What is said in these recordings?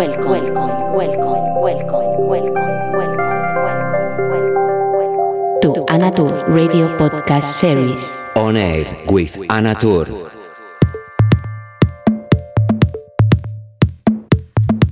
welcome, welcome, welcome, welcome, welcome, welcome, welcome, to Anatur Radio Podcast Series. On air with Anatur.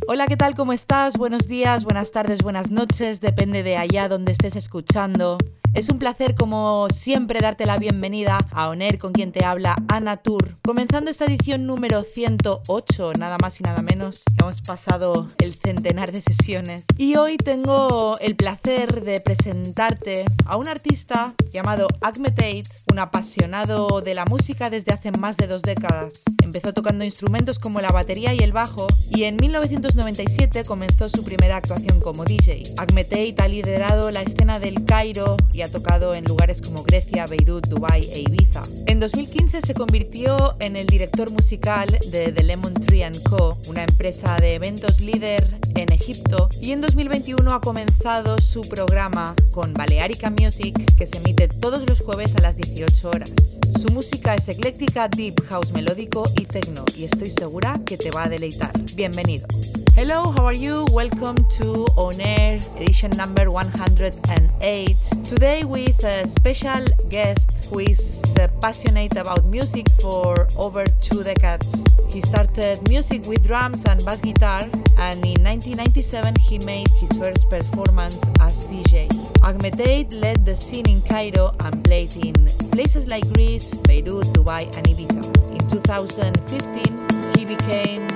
Hola, ¿qué tal? ¿Cómo estás? Buenos días, buenas tardes, buenas noches, depende de allá donde estés escuchando. Es un placer, como siempre, darte la bienvenida a ONER con quien te habla Ana Tour. Comenzando esta edición número 108, nada más y nada menos. Hemos pasado el centenar de sesiones. Y hoy tengo el placer de presentarte a un artista llamado Tate, un apasionado de la música desde hace más de dos décadas. Empezó tocando instrumentos como la batería y el bajo y en 1997 comenzó su primera actuación como DJ. Tate ha liderado la escena del Cairo y ha tocado en lugares como Grecia, Beirut, Dubai e Ibiza. En 2015 se convirtió en el director musical de The Lemon Tree Co., una empresa de eventos líder en Egipto, y en 2021 ha comenzado su programa con Balearica Music, que se emite todos los jueves a las 18 horas. Su música es ecléctica, deep house melódico y techno, y estoy segura que te va a deleitar. Bienvenido. Hello, how are you? Welcome to On Air edition number 108. Today with a special guest who is uh, passionate about music for over two decades. He started music with drums and bass guitar, and in 1997 he made his first performance as DJ. Ahmed Tate led the scene in Cairo and played in places like Greece, Beirut, Dubai, and Ibiza. In 2015, he became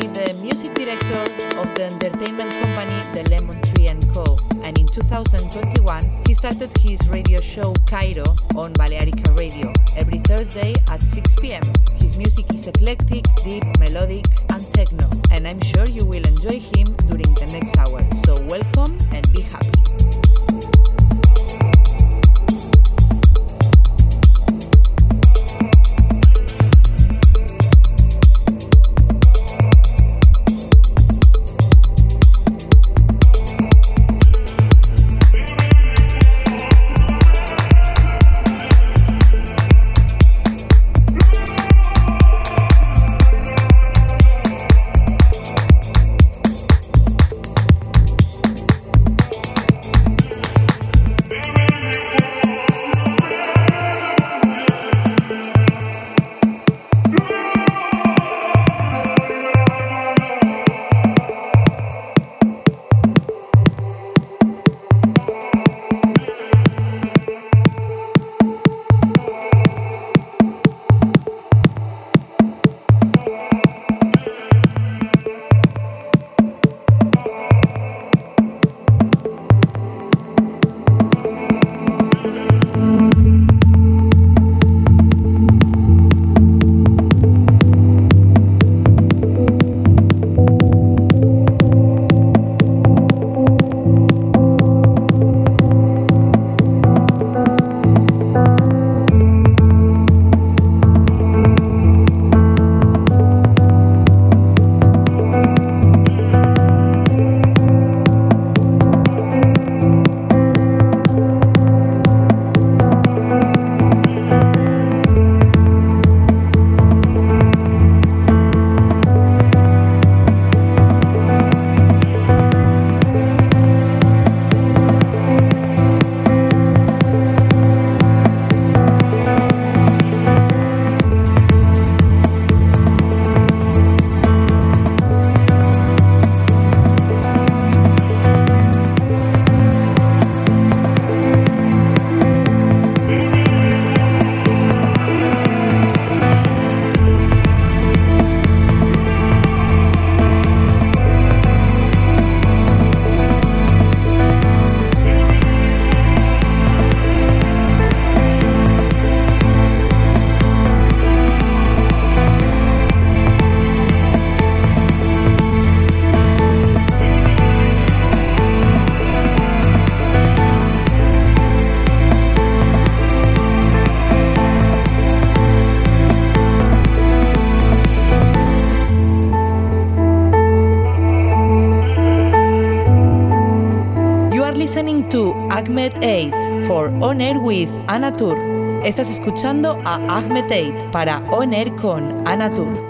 the music director of the entertainment company The Lemon Tree & Co. And in 2021, he started his radio show Cairo on Balearica Radio every Thursday at 6 p.m. His music is eclectic, deep, melodic, and techno. And I'm sure you will enjoy him during the next hour. So welcome and be happy. Air with Anatur. Estás escuchando a Ahmed 8 para On Air con Anatur.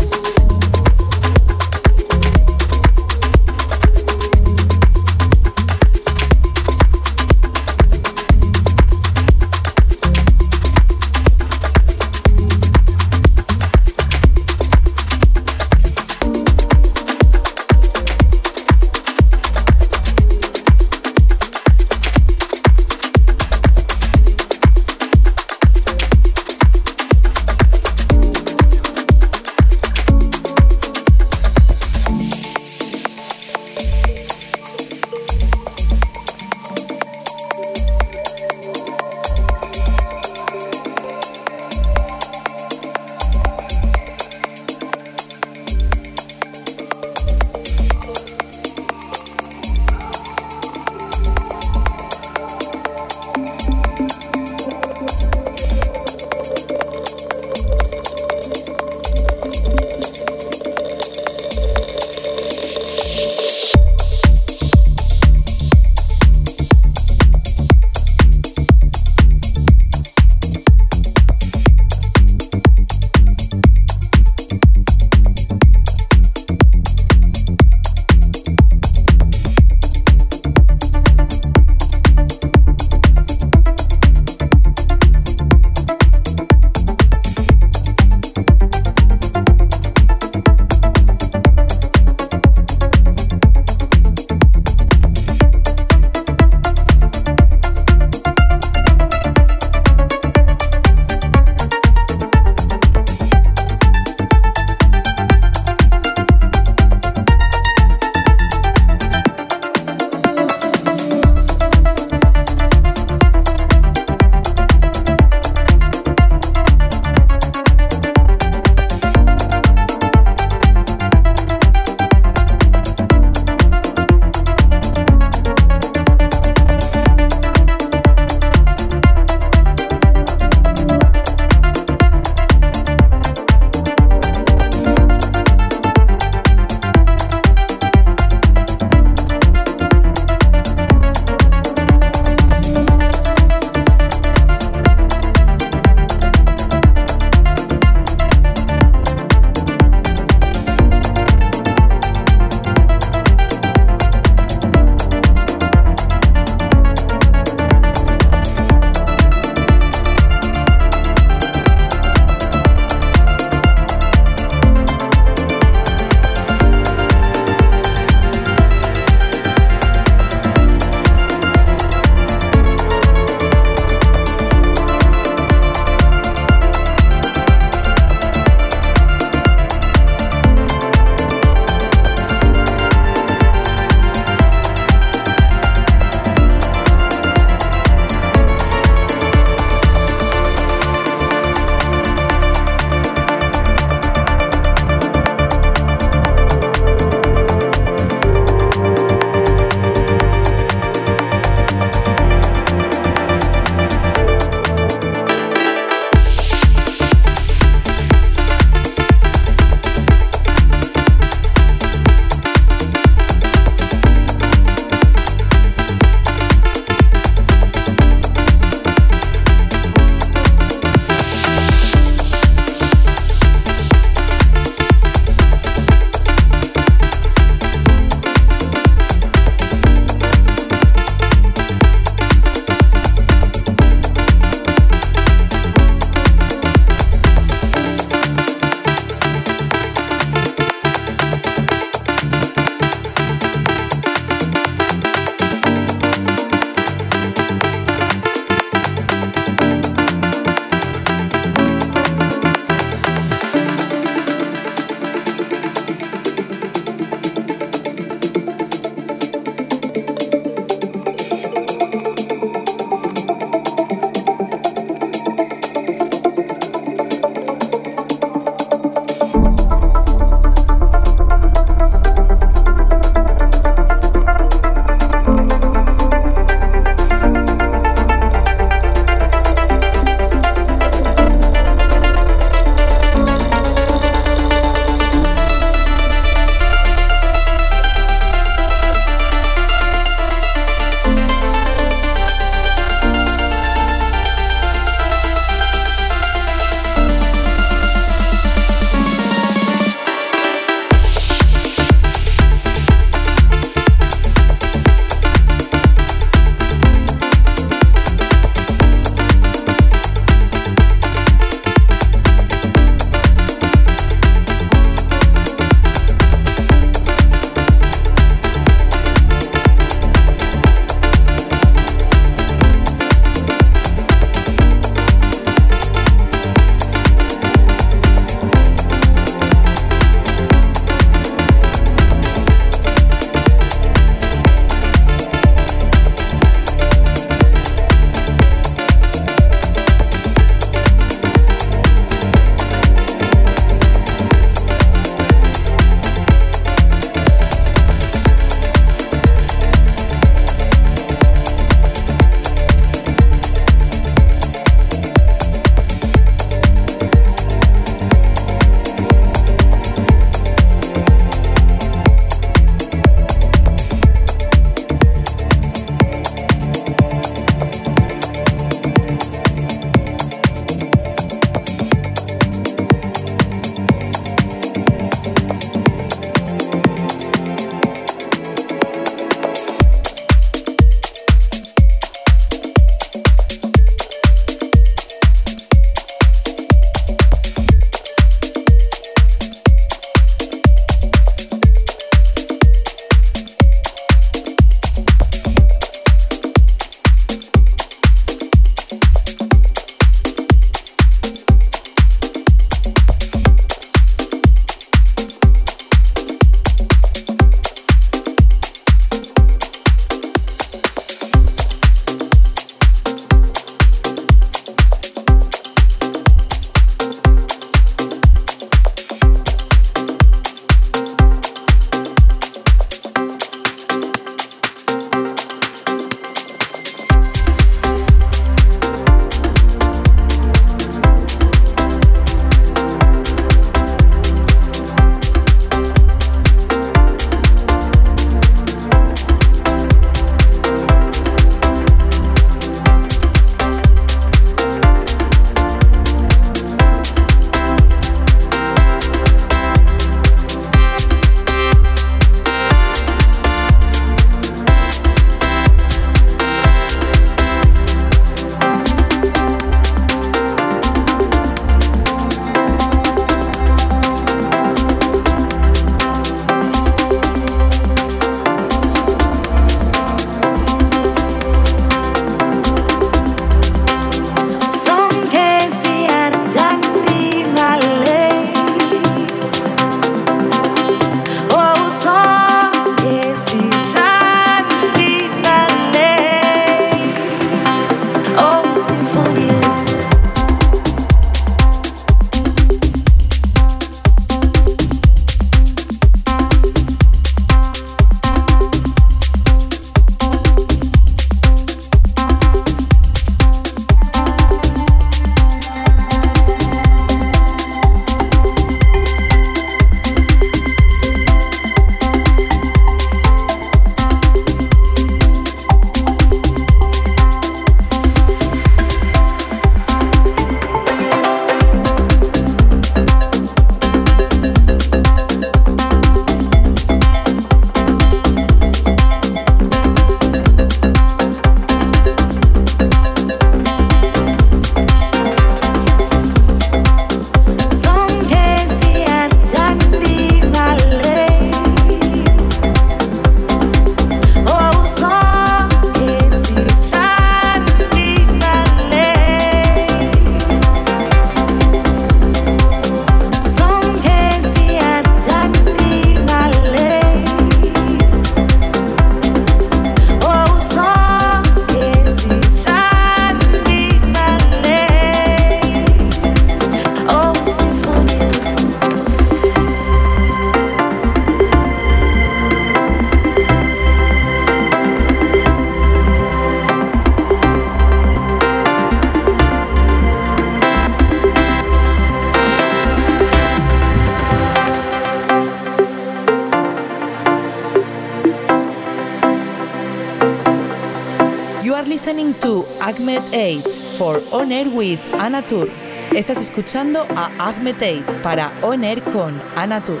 Estás escuchando a Ahmed Tate para On con Anatur.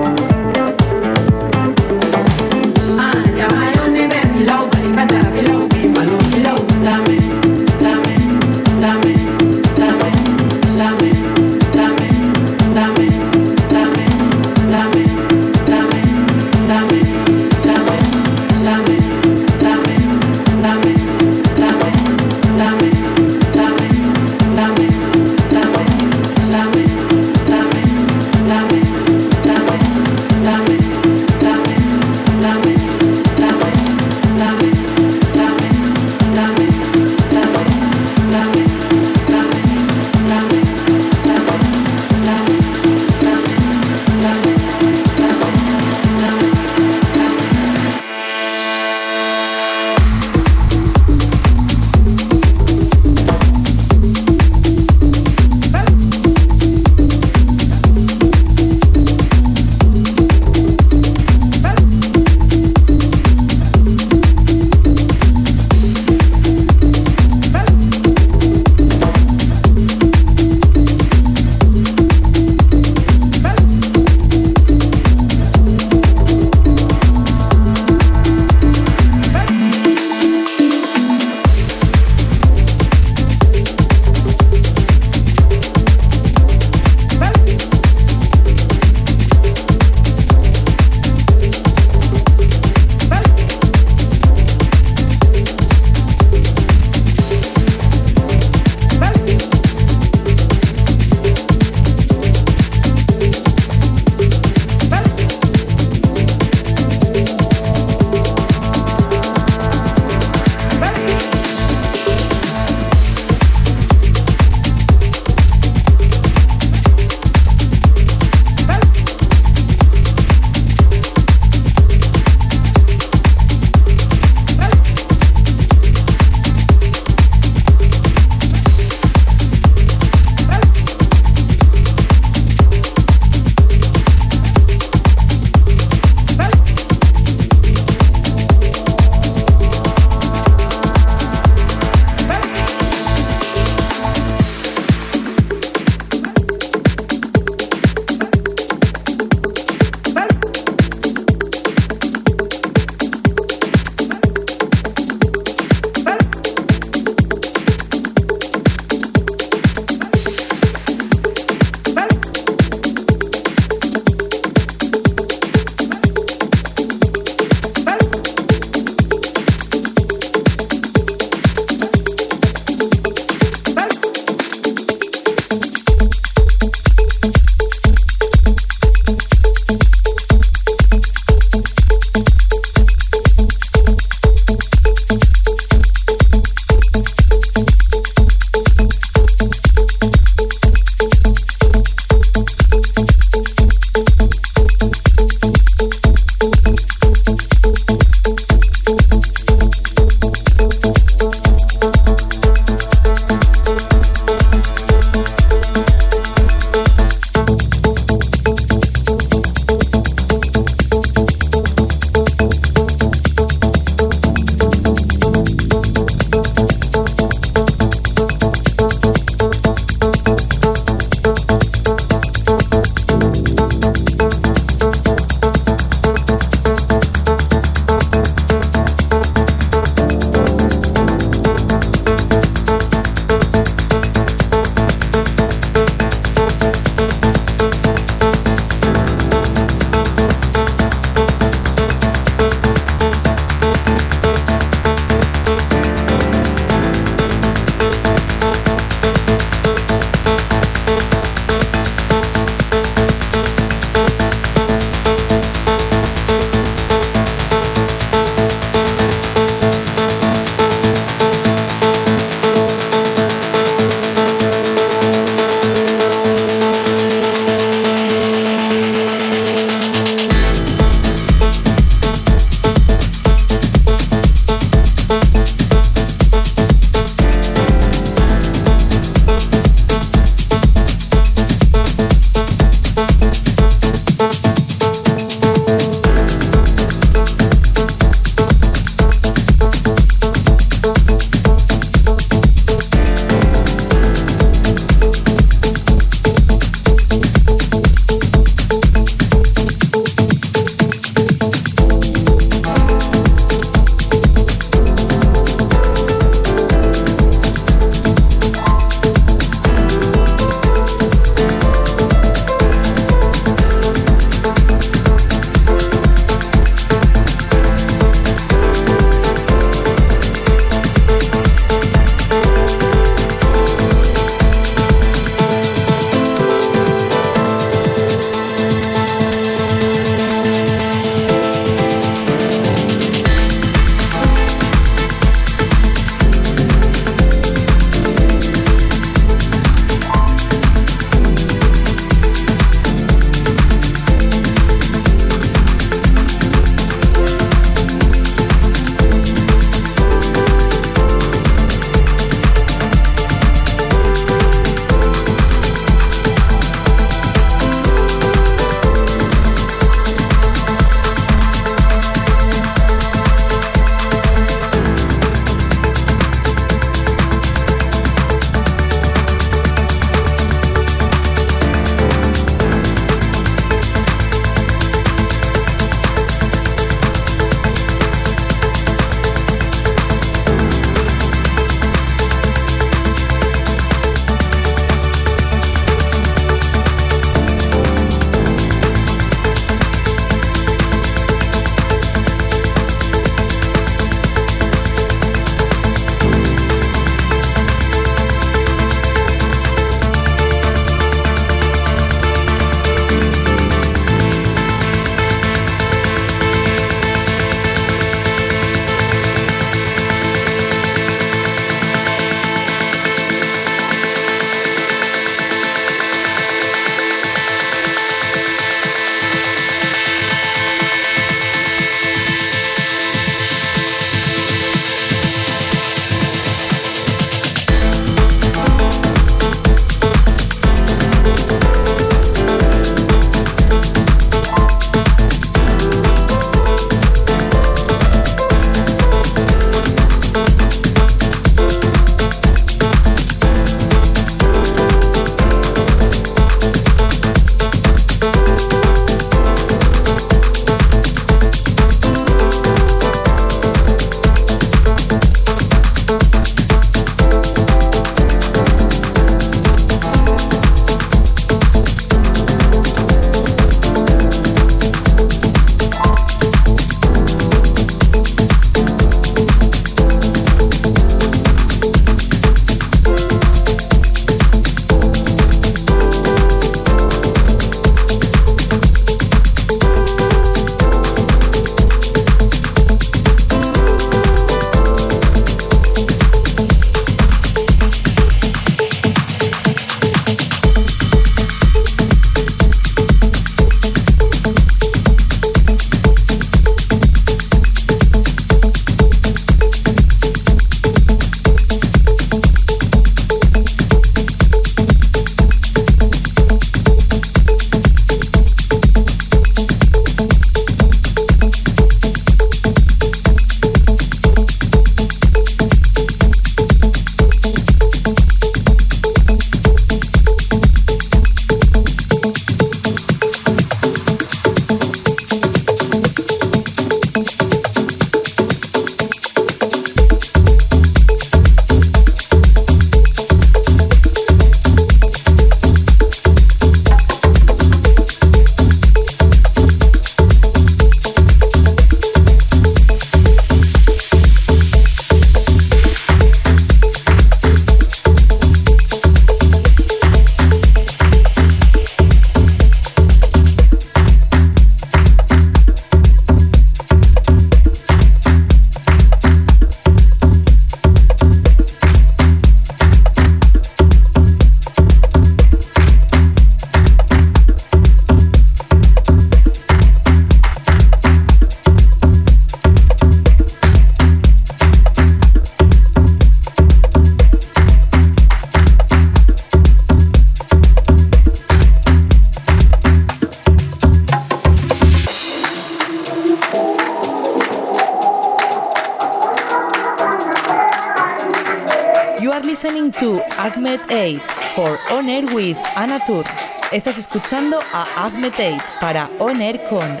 Estás escuchando a 8 para On con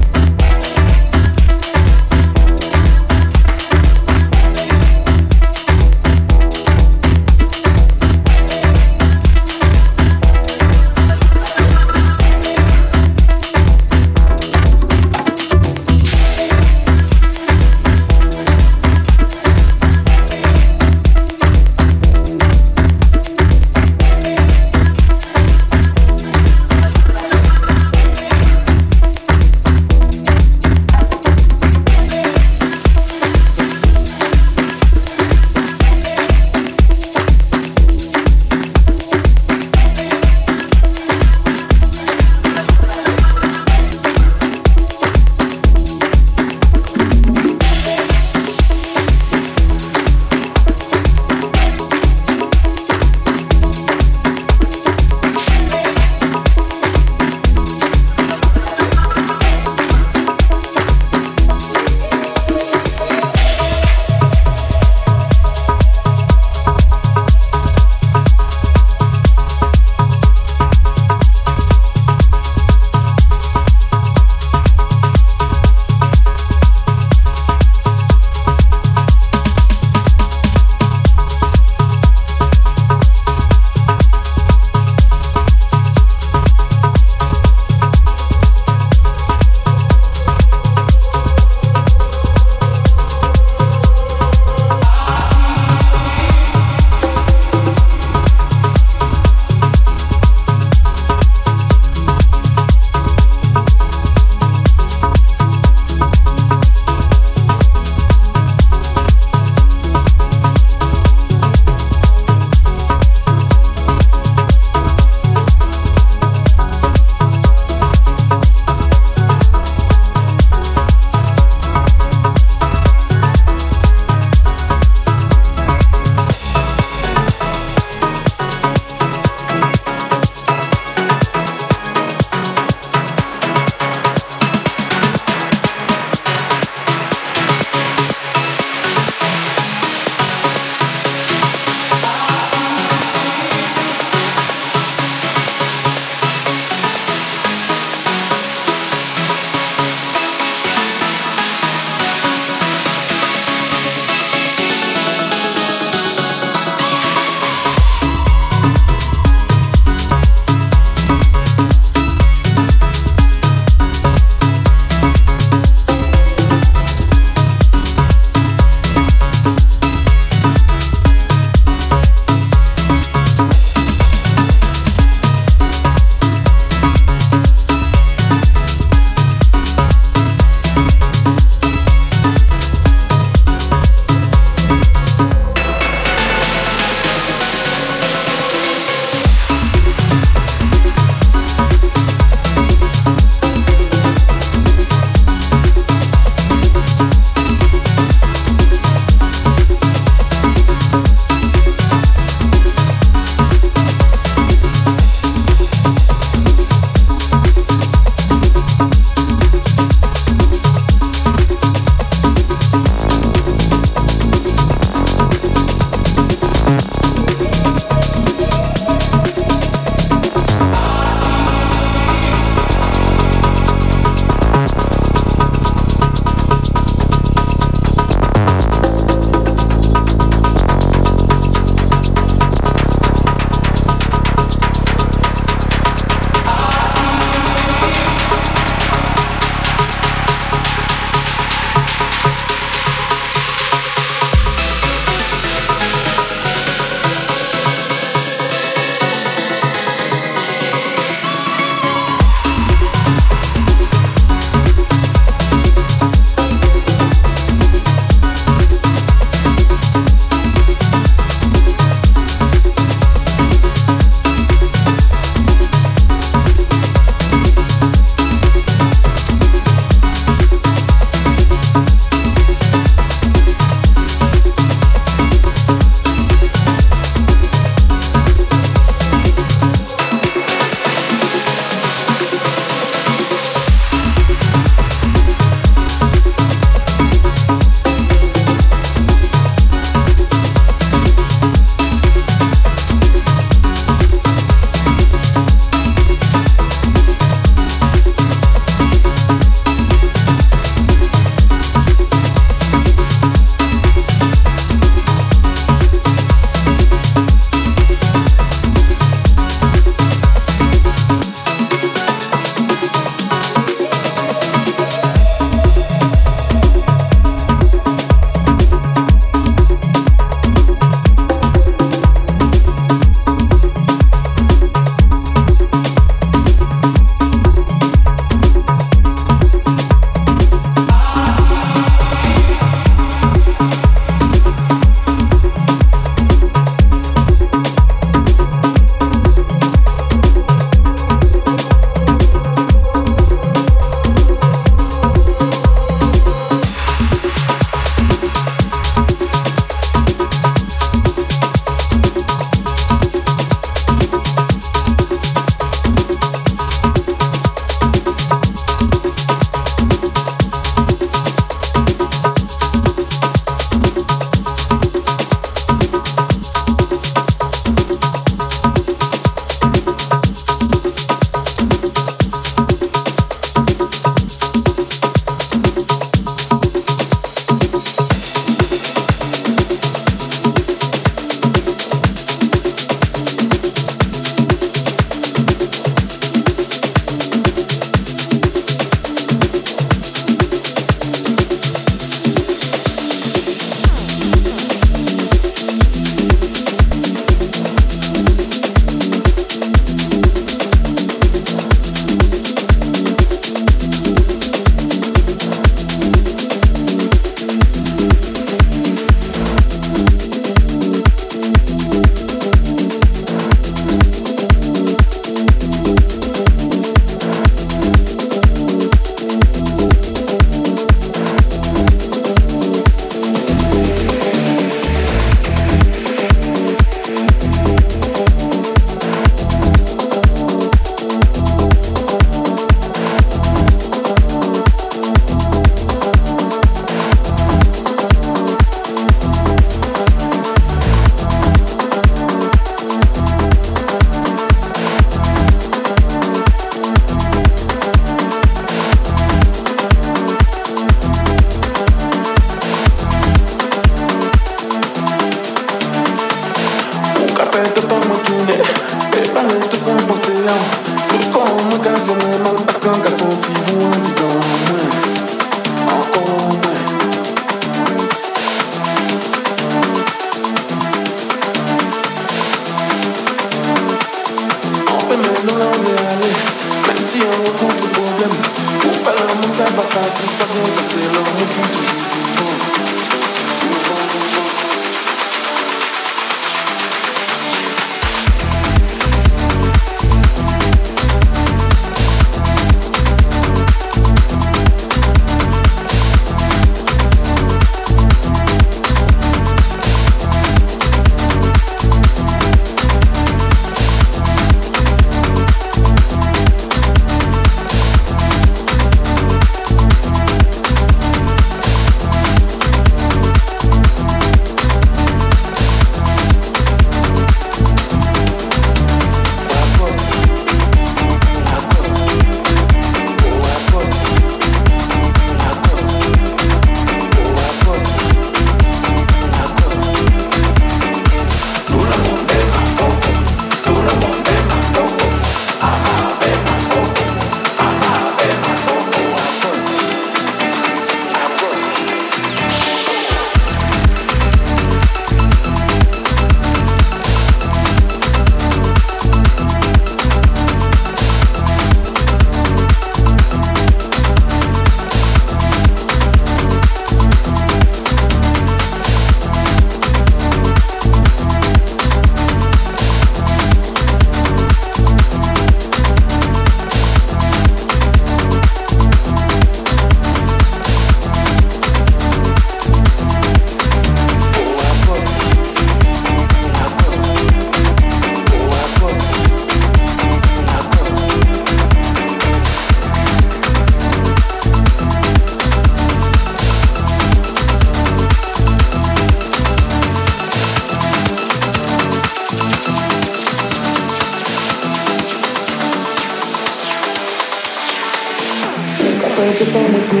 You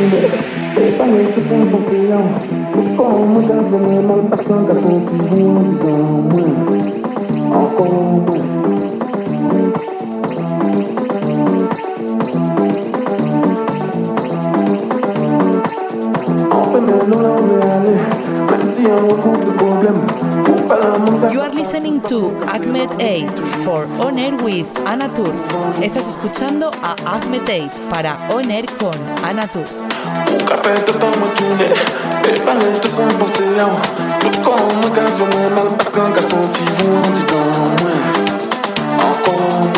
are listening to Ahmed 8 for On with Anatur. Estás escuchando a Ahmed 8 para On con Anatur. Capeta toma tune, beba lenta sans penser à. Tout comme un café, moi, mal? Parce qu'un garçon, tu vois, tu. Encore